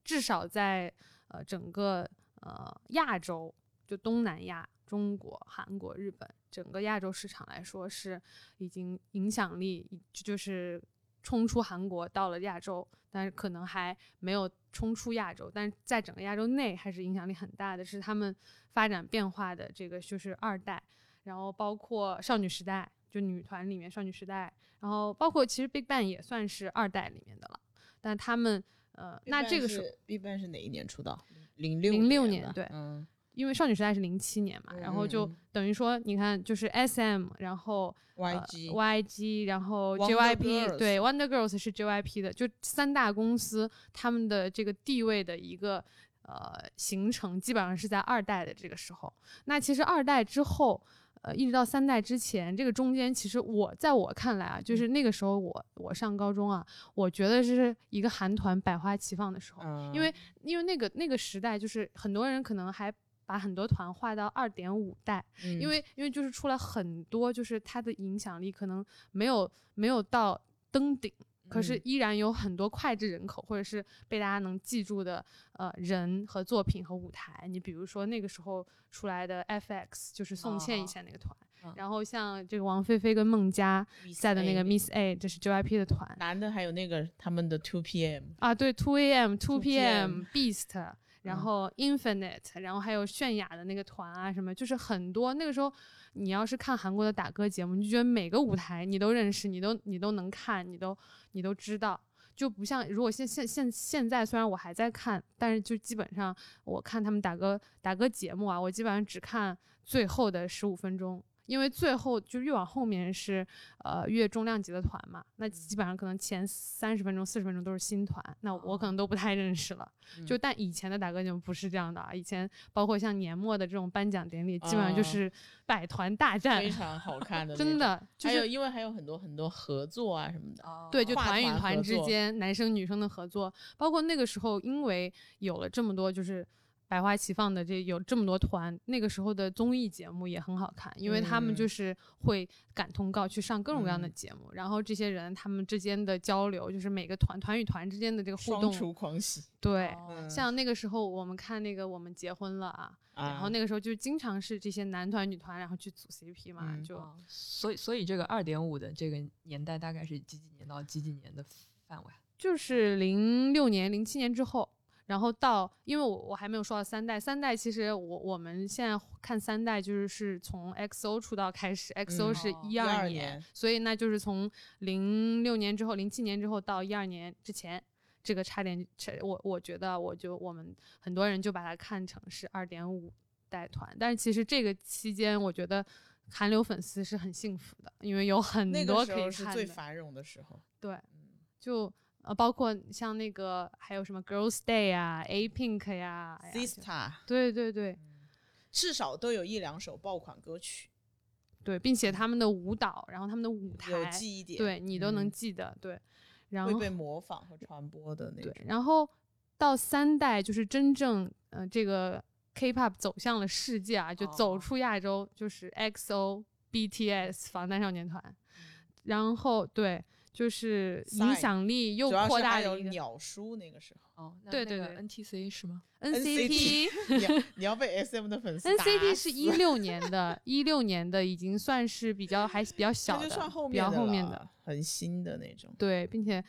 S3: 至少在呃整个呃亚洲，就东南亚。中国、韩国、日本整个亚洲市场来说，是已经影响力就是冲出韩国到了亚洲，但是可能还没有冲出亚洲，但是在整个亚洲内还是影响力很大的。是他们发展变化的这个就是二代，然后包括少女时代，就女团里面少女时代，然后包括其实 BigBang 也算是二代里面的了，但他们呃，那这个
S2: 是 BigBang 是哪一年出道？零六
S3: 零六年对，嗯。因为少女时代是零七年嘛，然后就等于说，你看，就是 S M，然后
S2: Y G
S3: Y G，然后 J Y P，对，Wonder Girls 是 J Y P 的，就三大公司他们的这个地位的一个呃形成，基本上是在二代的这个时候。那其实二代之后，呃，一直到三代之前，这个中间，其实我在我看来啊，就是那个时候我我上高中啊，我觉得是一个韩团百花齐放的时候，因为因为那个那个时代，就是很多人可能还。把很多团划到二点五代，因为因为就是出来很多，就是它的影响力可能没有没有到登顶，可是依然有很多脍炙人口或者是被大家能记住的呃人和作品和舞台。你比如说那个时候出来的 FX，就是宋茜以前那个团，然后像这个王菲菲跟孟佳在的那个 Miss A，这是 JYP 的团。
S2: 男的还有那个他们的 Two PM
S3: 啊，对 Two AM Two PM Beast。然后 Infinite，然后还有泫雅的那个团啊，什么就是很多。那个时候，你要是看韩国的打歌节目，你就觉得每个舞台你都认识，你都你都能看，你都你都知道。就不像如果现现现现在，虽然我还在看，但是就基本上我看他们打歌打歌节目啊，我基本上只看最后的十五分钟。因为最后就越往后面是，呃，越重量级的团嘛，那基本上可能前三十分钟、四十分钟都是新团，那我可能都不太认识了。就但以前的打歌节目不是这样的啊，以前包括像年末的这种颁奖典礼，基本上就是百团大战，
S2: 非常好看的，
S3: 真的。
S2: 还有因为还有很多很多合作啊什么的，
S3: 对，就团与团之间男生女生的合作，包括那个时候因为有了这么多就是。百花齐放的这有这么多团，那个时候的综艺节目也很好看，因为他们就是会赶通告去上各种各样的节目，然后这些人他们之间的交流，就是每个团团与团之间的这个互动，
S2: 双厨狂喜。
S3: 对，像那个时候我们看那个我们结婚了啊，然后那个时候就经常是这些男团女团然后去组 CP 嘛，就
S1: 所以所以这个二点五的这个年代大概是几几年到几几年的范围？
S3: 就是零六年、零七年之后。然后到，因为我我还没有说到三代，三代其实我我们现在看三代就是是从 XO 出道开始，XO 是一二年，所以那就是从零六年之后，零七年之后到一二年之前，这个差点，我我觉得我就我们很多人就把它看成是二点五代团，但是其实这个期间我觉得韩流粉丝是很幸福的，因为有很多可以看
S2: 的。最繁荣的时候。
S3: 对，就。呃，包括像那个还有什么 Girls Day 啊，A Pink 呀
S2: ，Sista，
S3: 对对对，
S2: 至少都有一两首爆款歌曲，
S3: 对，并且他们的舞蹈，然后他们的舞台
S2: 有记忆点，
S3: 对你都能记得，对，然后
S2: 会被模仿和传播的那种。
S3: 对，然后到三代就是真正呃这个 K-pop 走向了世界啊，就走出亚洲，就是 XO、BTS 防弹少年团，然后对。就是影响力又扩大了一个
S2: 鸟叔那个时候
S1: 哦，
S3: 对对对
S1: ，NTC 是吗？
S3: NCT，
S2: 你要被 SM 的粉丝
S3: ？NCT 是一六 年的，一六年的已经算是比较还比较小的，比较后面的，
S2: 很新的那种。
S3: 对，并且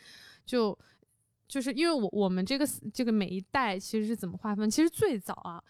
S3: 就就是因为我我们这个这个每一代其实是怎么划分？其实最早啊，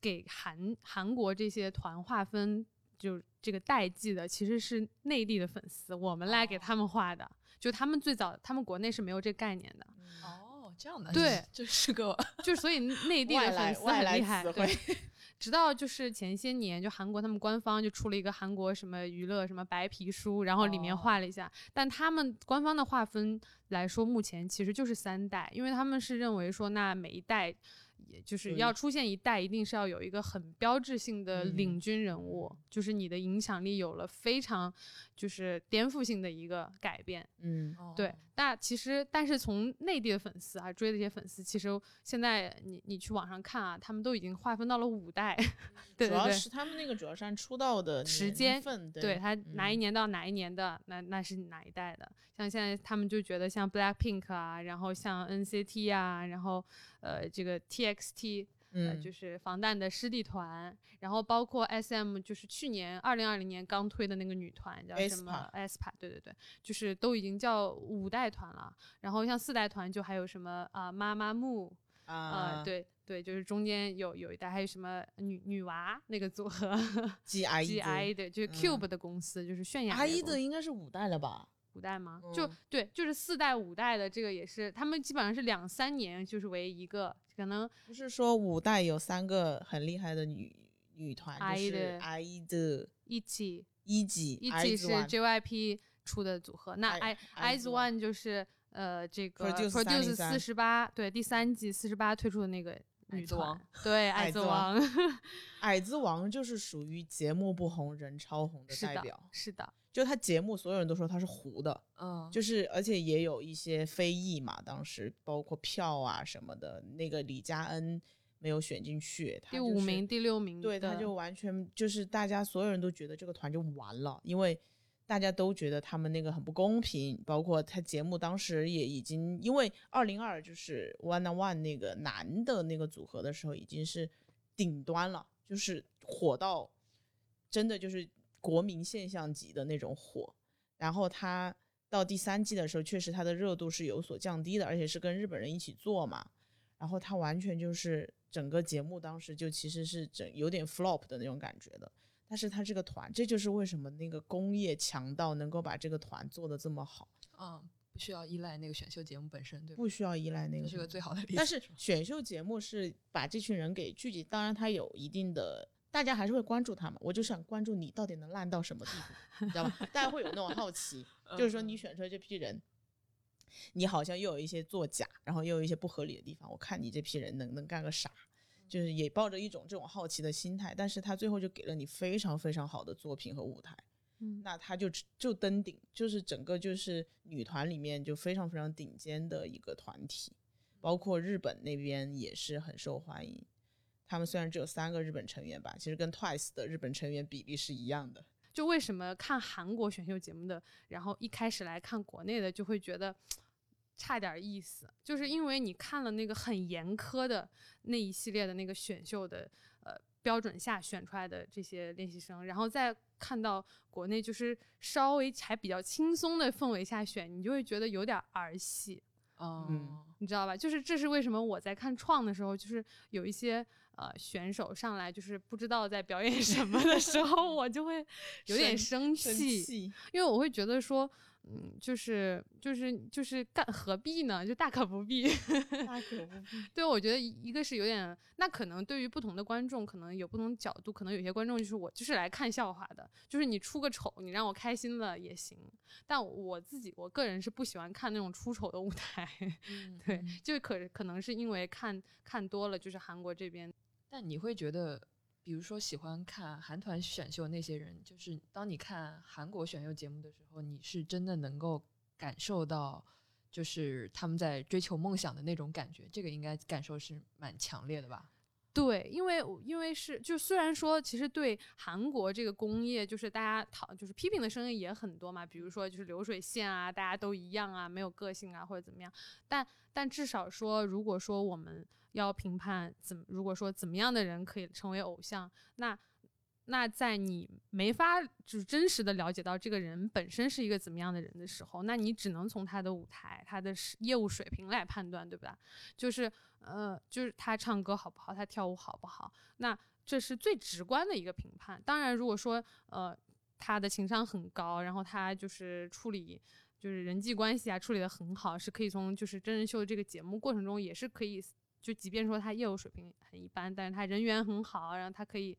S3: 给韩韩国这些团划分。就这个代际的其实是内地的粉丝，我们来给他们画的。就他们最早，他们国内是没有这个概念的。
S1: 哦，这样的。
S3: 对，
S1: 这是个，
S3: 就所以内 地的粉丝很厉害。对。直到就是前些年，就韩国他们官方就出了一个韩国什么娱乐什么白皮书，然后里面画了一下。但他们官方的划分来说，目前其实就是三代，因为他们是认为说，那每一代也就是要出现一代，一定是要有一个很标志性的领军人物，就是你的影响力有了非常就是颠覆性的一个改变。
S2: 嗯，
S3: 对。那其实，但是从内地的粉丝啊追的一些粉丝，其实现在你你去网上看啊，他们都已经划分到了五代。对对对，主
S2: 要是他们那个主要是按出道的
S3: 时间
S2: 份，
S3: 对他哪一年到哪一年的，那那是哪一代的。像现在他们就觉得像 Black Pink 啊，然后像 NCT 啊，然后呃这个 TXT。
S2: 嗯，
S3: 就是防弹的师弟团，然后包括 SM，就是去年二零二零年刚推的那个女团叫什么 aespa，对对对，就是都已经叫五代团了。然后像四代团就还有什么啊妈妈木啊，对对，就是中间有有一代还有什么女女娃那个组合
S2: G I
S3: G I 的，就是 Cube 的公司，就是泫雅。
S2: I 的应该是五代了吧？
S3: 五代吗？就对，就是四代五代的这个也是，他们基本上是两三年就是为一个，可能
S2: 不是说五代有三个很厉害的女女团，就是 I 的
S3: 一起
S2: 一级
S3: 一起是 JYP 出的组合，那 I I Z One 就是呃这个 Produce 四十八，对第三季四十八推出的那个女团，对矮子王，
S2: 矮子王就是属于节目不红人超红的代表，
S3: 是的。
S2: 就他节目，所有人都说他是糊的，嗯，就是而且也有一些非议嘛，当时包括票啊什么的，那个李佳恩没有选进去，
S3: 第五名、第六名，
S2: 对，他就完全就是大家所有人都觉得这个团就完了，因为大家都觉得他们那个很不公平，包括他节目当时也已经因为二零二就是 One on One 那个男的那个组合的时候已经是顶端了，就是火到真的就是。国民现象级的那种火，然后他到第三季的时候，确实他的热度是有所降低的，而且是跟日本人一起做嘛，然后他完全就是整个节目当时就其实是整有点 flop 的那种感觉的。但是他这个团，这就是为什么那个工业强盗能够把这个团做的这么好。
S1: 嗯，不需要依赖那个选秀节目本身，对，
S2: 不需要依赖那个，
S1: 是个最好的例子。
S2: 但是选秀节目是把这群人给聚集，当然他有一定的。大家还是会关注他嘛？我就想关注你到底能烂到什么地步，你知道吧？大家会有那种好奇，就是说你选出来这批人，你好像又有一些作假，然后又有一些不合理的地方。我看你这批人能能干个啥？就是也抱着一种这种好奇的心态，但是他最后就给了你非常非常好的作品和舞台，
S3: 嗯，
S2: 那他就就登顶，就是整个就是女团里面就非常非常顶尖的一个团体，包括日本那边也是很受欢迎。他们虽然只有三个日本成员吧，其实跟 Twice 的日本成员比例是一样的。
S3: 就为什么看韩国选秀节目的，然后一开始来看国内的，就会觉得差点意思，就是因为你看了那个很严苛的那一系列的那个选秀的呃标准下选出来的这些练习生，然后再看到国内就是稍微还比较轻松的氛围下选，你就会觉得有点儿戏。
S1: 嗯，
S3: 你知道吧？就是这是为什么我在看创的时候，就是有一些呃选手上来就是不知道在表演什么的时候，我就会有点生气，因为我会觉得说。嗯，就是就是就是干何必呢？就大可不必，
S2: 大可不必。
S3: 对，我觉得一个是有点，那可能对于不同的观众，可能有不同角度，可能有些观众就是我就是来看笑话的，就是你出个丑，你让我开心了也行。但我自己我个人是不喜欢看那种出丑的舞台，对，就可可能是因为看看多了，就是韩国这边。
S1: 但你会觉得？比如说喜欢看韩团选秀那些人，就是当你看韩国选秀节目的时候，你是真的能够感受到，就是他们在追求梦想的那种感觉，这个应该感受是蛮强烈的吧？
S3: 对，因为因为是就虽然说其实对韩国这个工业，就是大家讨就是批评的声音也很多嘛，比如说就是流水线啊，大家都一样啊，没有个性啊或者怎么样，但但至少说如果说我们。要评判怎，如果说怎么样的人可以成为偶像，那那在你没法就是真实的了解到这个人本身是一个怎么样的人的时候，那你只能从他的舞台、他的业务水平来判断，对吧？就是呃，就是他唱歌好不好，他跳舞好不好，那这是最直观的一个评判。当然，如果说呃他的情商很高，然后他就是处理就是人际关系啊处理的很好，是可以从就是真人秀这个节目过程中也是可以。就即便说他业务水平很一般，但是他人缘很好，然后他可以，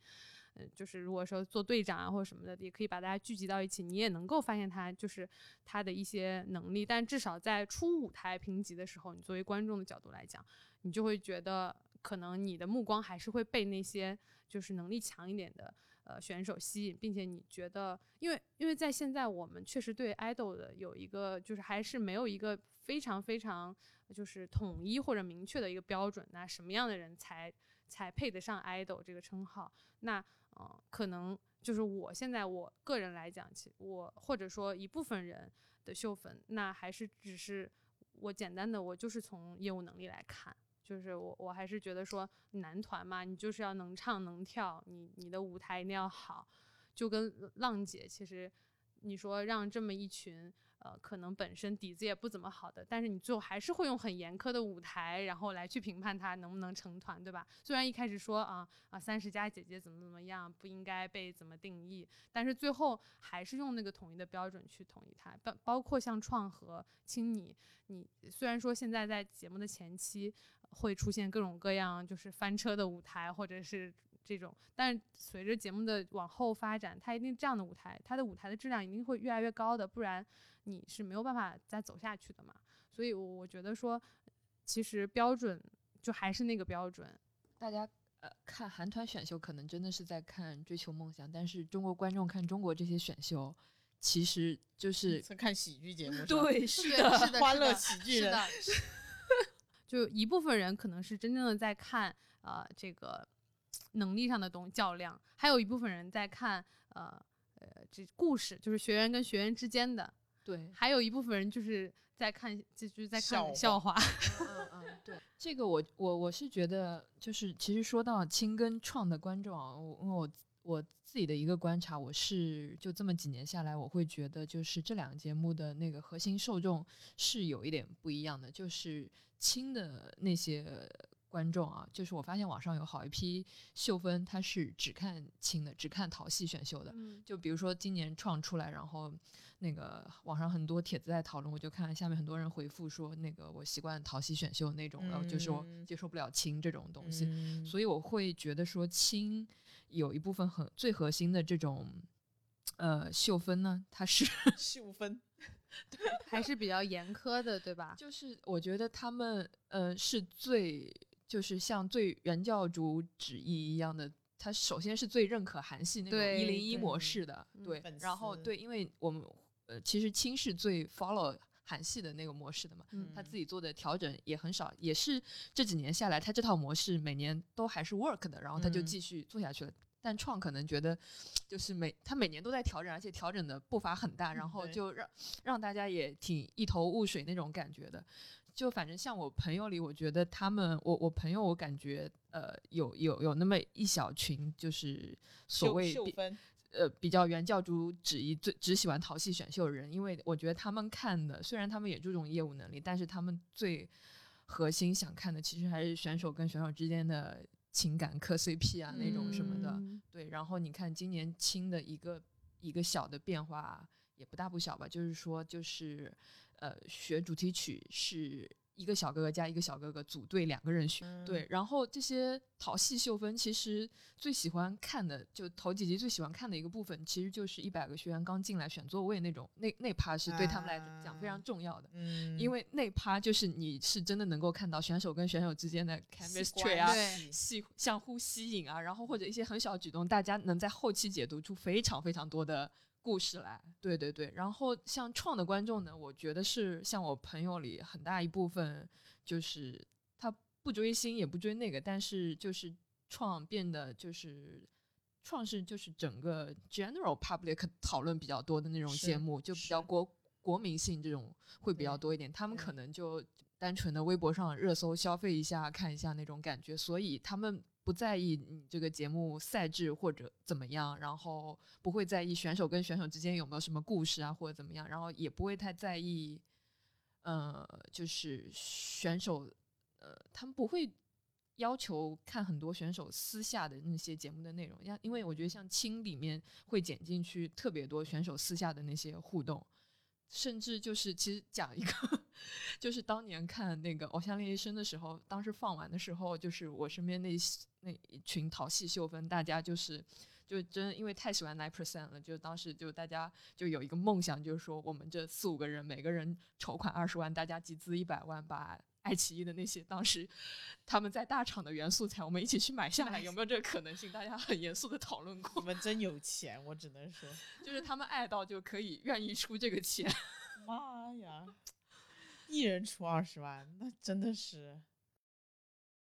S3: 嗯，就是如果说做队长啊或者什么的，也可以把大家聚集到一起，你也能够发现他就是他的一些能力。但至少在初舞台评级的时候，你作为观众的角度来讲，你就会觉得可能你的目光还是会被那些就是能力强一点的呃选手吸引，并且你觉得，因为因为在现在我们确实对 idol 的有一个就是还是没有一个非常非常就是统一或者明确的一个标准，那什么样的人才才配得上 idol 这个称号？那嗯，可能就是我现在我个人来讲，其我或者说一部分人的秀粉，那还是只是我简单的我就是从业务能力来看。就是我，我还是觉得说男团嘛，你就是要能唱能跳，你你的舞台一定要好，就跟浪姐其实。你说让这么一群呃，可能本身底子也不怎么好的，但是你最后还是会用很严苛的舞台，然后来去评判他能不能成团，对吧？虽然一开始说啊啊三十加姐姐怎么怎么样，不应该被怎么定义，但是最后还是用那个统一的标准去统一它。包包括像创和青你，你虽然说现在在节目的前期会出现各种各样就是翻车的舞台，或者是。这种，但随着节目的往后发展，它一定这样的舞台，它的舞台的质量一定会越来越高的，不然你是没有办法再走下去的嘛。所以，我我觉得说，其实标准就还是那个标准。
S1: 大家呃看韩团选秀，可能真的是在看追求梦想，但是中国观众看中国这些选秀，其实就是
S2: 在看喜剧节目。
S1: 对，是的，
S3: 是的，
S2: 欢乐喜剧人。
S3: 就一部分人可能是真正的在看呃这个。能力上的东较量，还有一部分人在看，呃呃，这故事就是学员跟学员之间的，
S1: 对，
S3: 还有一部分人就是在看，就是在看笑话。
S1: 嗯嗯，对，这个我我我是觉得，就是其实说到青跟创的观众啊，我我我自己的一个观察，我是就这么几年下来，我会觉得就是这两个节目的那个核心受众是有一点不一样的，就是轻的那些。观众啊，就是我发现网上有好一批秀分，他是只看轻的，只看淘系选秀的。就比如说今年创出来，然后那个网上很多帖子在讨论，我就看下面很多人回复说，那个我习惯淘系选秀那种，然后就说接受不了青这种东西。所以我会觉得说青有一部分很最核心的这种呃秀分呢，它是
S2: 秀分。
S3: 对，还是比较严苛的，对吧？
S1: 就是我觉得他们呃是最。就是像最原教主旨意一样的，他首先是最认可韩系那种一零一模式的，对，然后对，因为我们呃其实青是最 follow 韩系的那个模式的嘛，他自己做的调整也很少，也是这几年下来，他这套模式每年都还是 work 的，然后他就继续做下去了。但创可能觉得，就是每他每年都在调整，而且调整的步伐很大，然后就让让大家也挺一头雾水那种感觉的。就反正像我朋友里，我觉得他们，我我朋友，我感觉呃，有有有那么一小群，就是所谓呃比较原教主旨意最只喜欢淘系选秀的人，因为我觉得他们看的，虽然他们也注重业务能力，但是他们最核心想看的，其实还是选手跟选手之间的情感磕 CP 啊那种什么的。对，然后你看今年青的一个一个小的变化。也不大不小吧，就是说，就是，呃，学主题曲是。一个小哥哥加一个小哥哥组队，两个人选对。然后这些淘系秀分，其实最喜欢看的，就头几集最喜欢看的一个部分，其实就是一百个学员刚进来选座位那种，那那趴是对他们来讲非常重要的。嗯，因为那趴就是你是真的能够看到选手跟选手之间的 chemistry 啊，吸相互吸引啊，然后或者一些很小的举动，大家能在后期解读出非常非常多的。故事来，对对对，然后像创的观众呢，我觉得是像我朋友里很大一部分，就是他不追星也不追那个，但是就是创变得就是创是就是整个 general public 讨论比较多的那种节目，就比较国国民性这种会比较多一点，他们可能就单纯的微博上热搜消费一下看一下那种感觉，所以他们。不在意你这个节目赛制或者怎么样，然后不会在意选手跟选手之间有没有什么故事啊或者怎么样，然后也不会太在意，呃，就是选手，呃，他们不会要求看很多选手私下的那些节目的内容，像因为我觉得像青里面会剪进去特别多选手私下的那些互动。甚至就是其实讲一个，就是当年看那个《偶像练习生》的时候，当时放完的时候，就是我身边那那一群淘气秀分，大家就是就真因为太喜欢 Nine Percent 了，就当时就大家就有一个梦想，就是说我们这四五个人每个人筹款二十万，大家集资一百万，把爱奇艺的那些当时他们在大厂的原素材，我们一起去买下来，有没有这个可能性？大家很严肃的讨论过。
S2: 你们真有钱，我只能说，
S1: 就是他们爱到就可以愿意出这个钱。
S2: 妈呀，一人出二十万，那真的是